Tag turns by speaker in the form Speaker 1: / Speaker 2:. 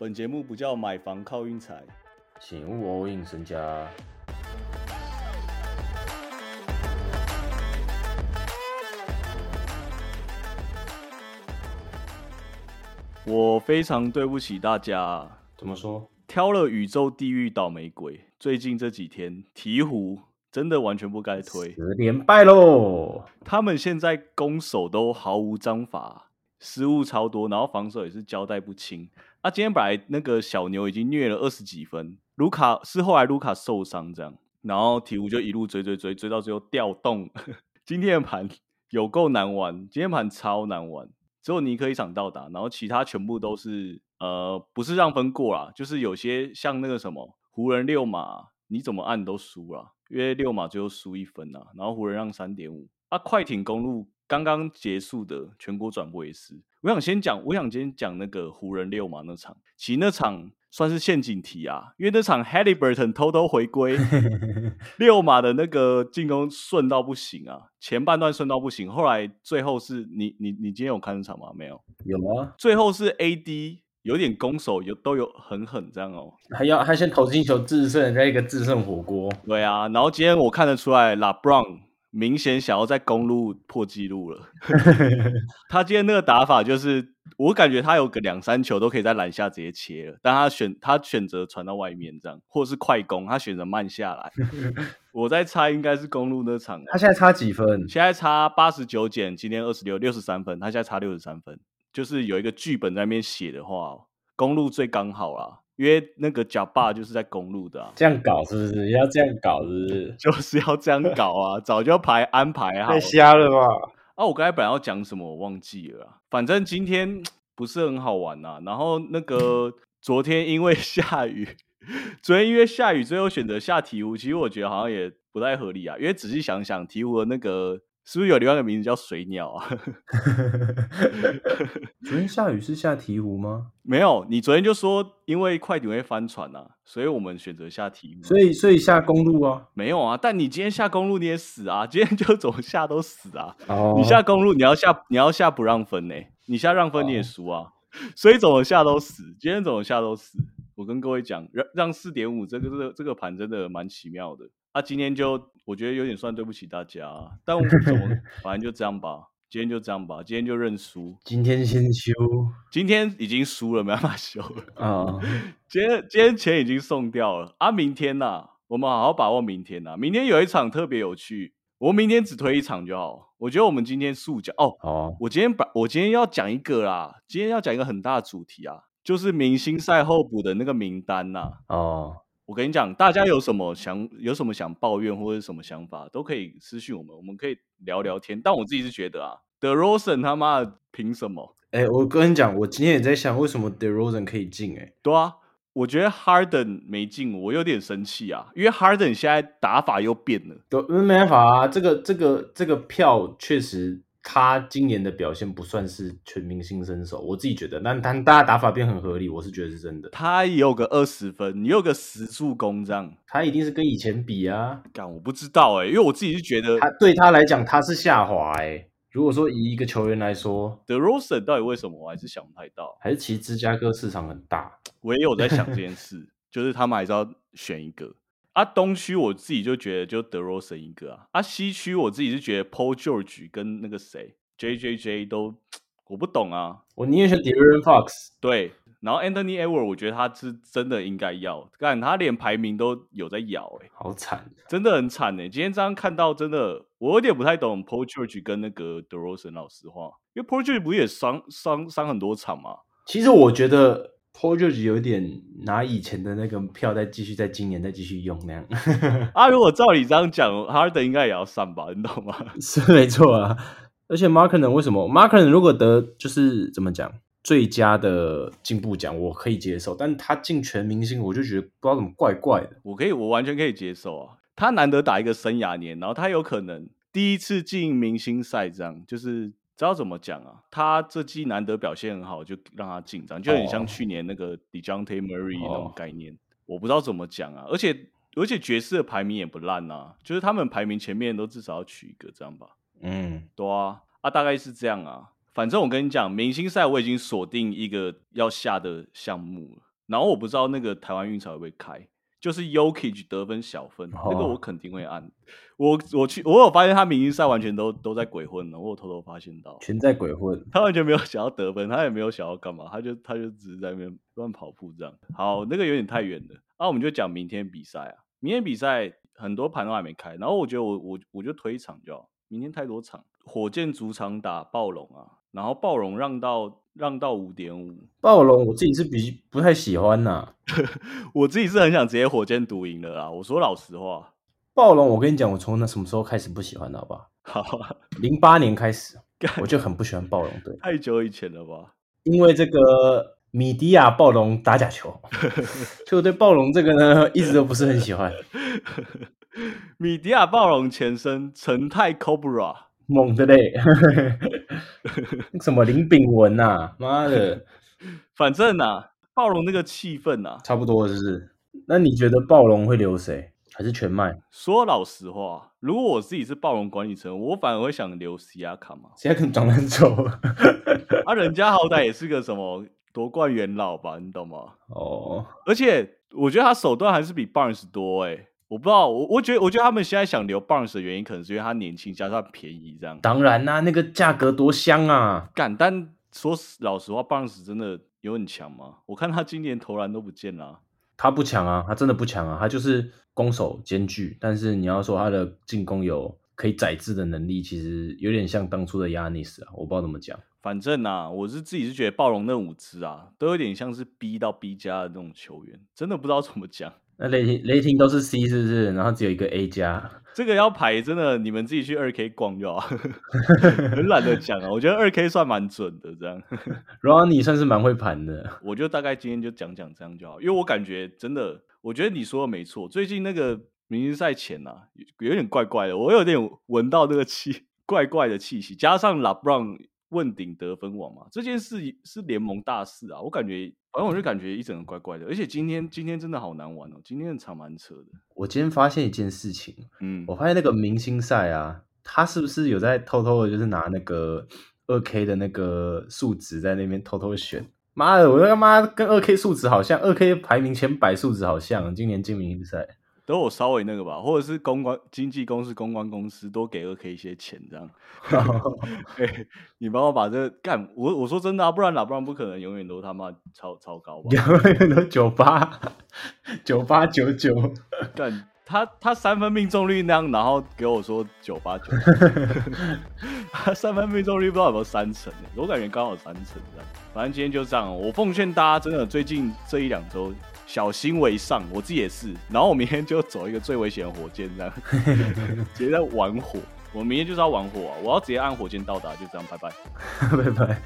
Speaker 1: 本节目不叫买房靠运财，
Speaker 2: 请勿 all in 身家。
Speaker 1: 我非常对不起大家，
Speaker 2: 怎么说？
Speaker 1: 挑了宇宙地狱倒霉鬼。最近这几天，鹈鹕真的完全不该推，
Speaker 2: 十连败喽！
Speaker 1: 他们现在攻守都毫无章法，失误超多，然后防守也是交代不清。啊，今天本来那个小牛已经虐了二十几分，卢卡是后来卢卡受伤这样，然后鹈鹕就一路追追追追到最后调动。今天的盘有够难玩，今天盘超难玩。只有尼克一场到达，然后其他全部都是呃不是让分过啦，就是有些像那个什么湖人六马，你怎么按都输了，因为六马最后输一分啊，然后湖人让三点五啊。快艇公路刚刚结束的全国转播也是，我想先讲，我想先讲那个湖人六马那场，其实那场。算是陷阱题啊，因为那场 Halliburton 偷偷回归，六马的那个进攻顺到不行啊，前半段顺到不行，后来最后是你你你今天有看这场吗？没有，
Speaker 2: 有啊，
Speaker 1: 最后是 AD 有点攻守有都有狠狠这样哦，
Speaker 2: 还要还先投进球制胜，再一个制胜火锅，
Speaker 1: 对啊，然后今天我看得出来，LeBron。明显想要在公路破纪录了。他今天那个打法就是，我感觉他有个两三球都可以在篮下直接切了，但他选他选择传到外面这样，或者是快攻，他选择慢下来。我在猜应该是公路那场。
Speaker 2: 他现在差几分？
Speaker 1: 现在差八十九减今天二十六，六十三分。他现在差六十三分，就是有一个剧本在那边写的话，公路最刚好啦。因为那个假爸就是在公路的，
Speaker 2: 这样搞是不是？要这样搞是不是？
Speaker 1: 就是要这样搞啊！早就排安排好。
Speaker 2: 太瞎了吧！
Speaker 1: 啊，我刚才本来要讲什么，我忘记了。反正今天 不是很好玩呐。然后那个 昨天因为下雨，昨天因为下雨，最后选择下鹈鹕。其实我觉得好像也不太合理啊。因为仔细想想，鹈鹕的那个。是不是有另外一个名字叫水鸟啊？
Speaker 2: 昨天下雨是下鹈鹕吗？
Speaker 1: 没有，你昨天就说因为快艇会翻船啊，所以我们选择下鹈鹕。
Speaker 2: 所以所以下公路啊？
Speaker 1: 没有啊，但你今天下公路你也死啊！今天就怎么下都死啊！哦你下公路你要下你要下不让分呢？你下让分你也输啊！所以怎么下都死，今天怎么下都死。我跟各位讲，让让四点五这个这个这个盘真的蛮奇妙的。那今天就我觉得有点算对不起大家，但我怎么 反正就这样吧，今天就这样吧，今天就认输。
Speaker 2: 今天先休，
Speaker 1: 今天已经输了，没办法休了 啊。今天今天钱已经送掉了啊，明天呐，我们好好把握明天呐。明天有一场特别有趣，我明天只推一场就好。我觉得我们今天速讲哦，哦，我今天把我今天要讲一个啦，今天要讲一个很大的主题啊，就是明星赛后补的那个名单呐，哦。我跟你讲，大家有什么想有什么想抱怨或者什么想法，都可以私信我们，我们可以聊聊天。但我自己是觉得啊，The Rosen 他妈凭什么？
Speaker 2: 哎，我跟你讲，我今天也在想，为什么 The Rosen 可以进？哎，
Speaker 1: 对啊，我觉得 Harden 没进，我有点生气啊，因为 Harden 现在打法又变了。
Speaker 2: 都没办法啊，这个这个这个票确实。他今年的表现不算是全明星身手，我自己觉得，但但大家打法变很合理，我是觉得是真的。
Speaker 1: 他也有个二十分，你有个十助攻，这样
Speaker 2: 他一定是跟以前比啊。
Speaker 1: 干，我不知道哎，因为我自己是觉得
Speaker 2: 他对他来讲他是下滑哎。如果说以一个球员来说
Speaker 1: ，The Rosen 到底为什么，我还是想不太到。
Speaker 2: 还是其实芝加哥市场很大，
Speaker 1: 我也有在想这件事，就是他们还是要选一个。啊，东区我自己就觉得就德罗森一个啊，啊，西区我自己是觉得 Paul George 跟那个谁 J J J 都我不懂啊，
Speaker 2: 我宁愿选 De'Aaron Fox。
Speaker 1: 对，然后 Anthony Edwards 我觉得他是真的应该要，看他连排名都有在咬，哎，
Speaker 2: 好惨，
Speaker 1: 真的很惨哎。今天这样看到真的，我有点不太懂 Paul George 跟那个德罗森，老实话，因为 Paul George 不也伤伤伤很多场吗？
Speaker 2: 其实我觉得。Paul George 有点拿以前的那个票再继续在今年再继续用那样
Speaker 1: 啊，如果照你这样讲，Harden 应该也要上吧？你懂吗？
Speaker 2: 是没错啊。而且 m a r k e n 为什么 m a r k e n 如果得就是怎么讲最佳的进步奖，我可以接受。但他进全明星，我就觉得不知道怎么怪怪的。
Speaker 1: 我可以，我完全可以接受啊。他难得打一个生涯年，然后他有可能第一次进明星赛，这样就是。知道怎么讲啊？他这季难得表现很好，就让他紧张，就很像去年那个 Dejounte Murray 那种概念。我不知道怎么讲啊，而且而且爵士的排名也不烂啊，就是他们排名前面都至少要取一个这样吧。嗯，对啊，啊大概是这样啊。反正我跟你讲，明星赛我已经锁定一个要下的项目了，然后我不知道那个台湾运彩会不会开，就是 Yokich 得分小分，那个
Speaker 2: 哦
Speaker 1: 我肯定会按。我我去，我有发现他明星赛完全都都在鬼混了，我有偷偷发现到，
Speaker 2: 全在鬼混。
Speaker 1: 他完全没有想要得分，他也没有想要干嘛，他就他就只是在那边乱跑步这样。好，那个有点太远了，那、我们就讲明天比赛啊。明天比赛很多盘都还没开，然后我觉得我我我就推一场就好，明天太多场。火箭主场打暴龙啊，然后暴龙让到让到五点五，
Speaker 2: 暴龙我自己是比不太喜欢呐、
Speaker 1: 我自己是很想直接火箭独赢的啦。我说老实话，
Speaker 2: 暴龙，我跟你讲，我从那什么时候开始不喜欢的，好不好？
Speaker 1: 好啊，
Speaker 2: 零八年开始，我就很不喜欢暴龙队，
Speaker 1: 太久以前了吧？
Speaker 2: 因为这个米迪亚暴龙打假球，所以我对暴龙这个呢一直都不是很喜欢。
Speaker 1: 米迪亚暴龙前身成泰 Cobra，
Speaker 2: 猛的嘞，那 什么林炳文呐、妈的，
Speaker 1: 反正啊，暴龙那个气氛啊，
Speaker 2: 差不多了是不是？那你觉得暴龙会留谁？还是全卖？
Speaker 1: 说老实话，如果我自己是暴龙管理层，我反而会想留西亚卡嘛。
Speaker 2: 现在跟长得很丑
Speaker 1: 啊，人家好歹也是个什么夺冠元老吧，你懂吗？
Speaker 2: 哦，
Speaker 1: 而且我觉得他手段还是比 Barnes 多哎、我不知道，我我觉得我觉得他们现在想留 Barnes 的原因，可能是因为他年轻加上便宜这样。
Speaker 2: 当然啦、那个价格多香啊！
Speaker 1: 干，但说实老实话，Barnes 真的有很强吗？我看他今年投篮都不见了啊、
Speaker 2: 他不强啊，他真的不强啊，他就是攻守兼具，但是你要说他的进攻有可以宰制的能力，其实有点像当初的亚尼斯啊，我不知道怎么讲。
Speaker 1: 反正啊，我是自己是觉得暴龙那五支啊，都有点像是 B 到 B 加的那种球员，真的不知道怎么讲。
Speaker 2: 那雷霆雷霆都是 C 是不是？然后只有一个 A 加，
Speaker 1: 这个要排，真的你们自己去二 K 逛就好，很懒得讲啊。我觉得二 K 算蛮准的，这样
Speaker 2: Ronnie 算是蛮会盘的。
Speaker 1: 我就大概今天就讲讲这样就好，因为我感觉真的，我觉得你说的没错。最近那个明星赛前啊，有有点怪怪的，我有点闻到那个气怪怪的气息，加上 LeBron 问鼎得分王嘛，这件事是联盟大事啊，我感觉，反正我就感觉一整个怪怪的，而且今天今天真的好难玩哦，今天的场蛮扯的，
Speaker 2: 我今天发现一件事情，
Speaker 1: 嗯，
Speaker 2: 我发现那个明星赛啊，他是不是有在偷偷的，就是拿那个二 K 的那个数值在那边偷偷选？妈的，我他妈跟二 K 数值好像，二 K 排名前百数值好像，今年进明星赛。
Speaker 1: 都我稍微那个吧，或者是公关经纪公司、公关公司多给二 K 一些钱这样。哎，你帮我把这个干我我说真的啊，不然哪，不然不可能永远都他妈超超高吧？
Speaker 2: 有 九八九八九九，
Speaker 1: 干他他三分命中率那样，然后给我说九八九，他三分命中率不知道有没有三成呢？我感觉刚好三成这样。反正今天就这样，我奉劝大家真的最近这一两周小心为上，我自己也是。然后我明天就走一个最危险的火箭这样，直接在玩火。我明天就是要玩火啊！我要直接按火箭到达，就这样，拜拜。
Speaker 2: 拜拜。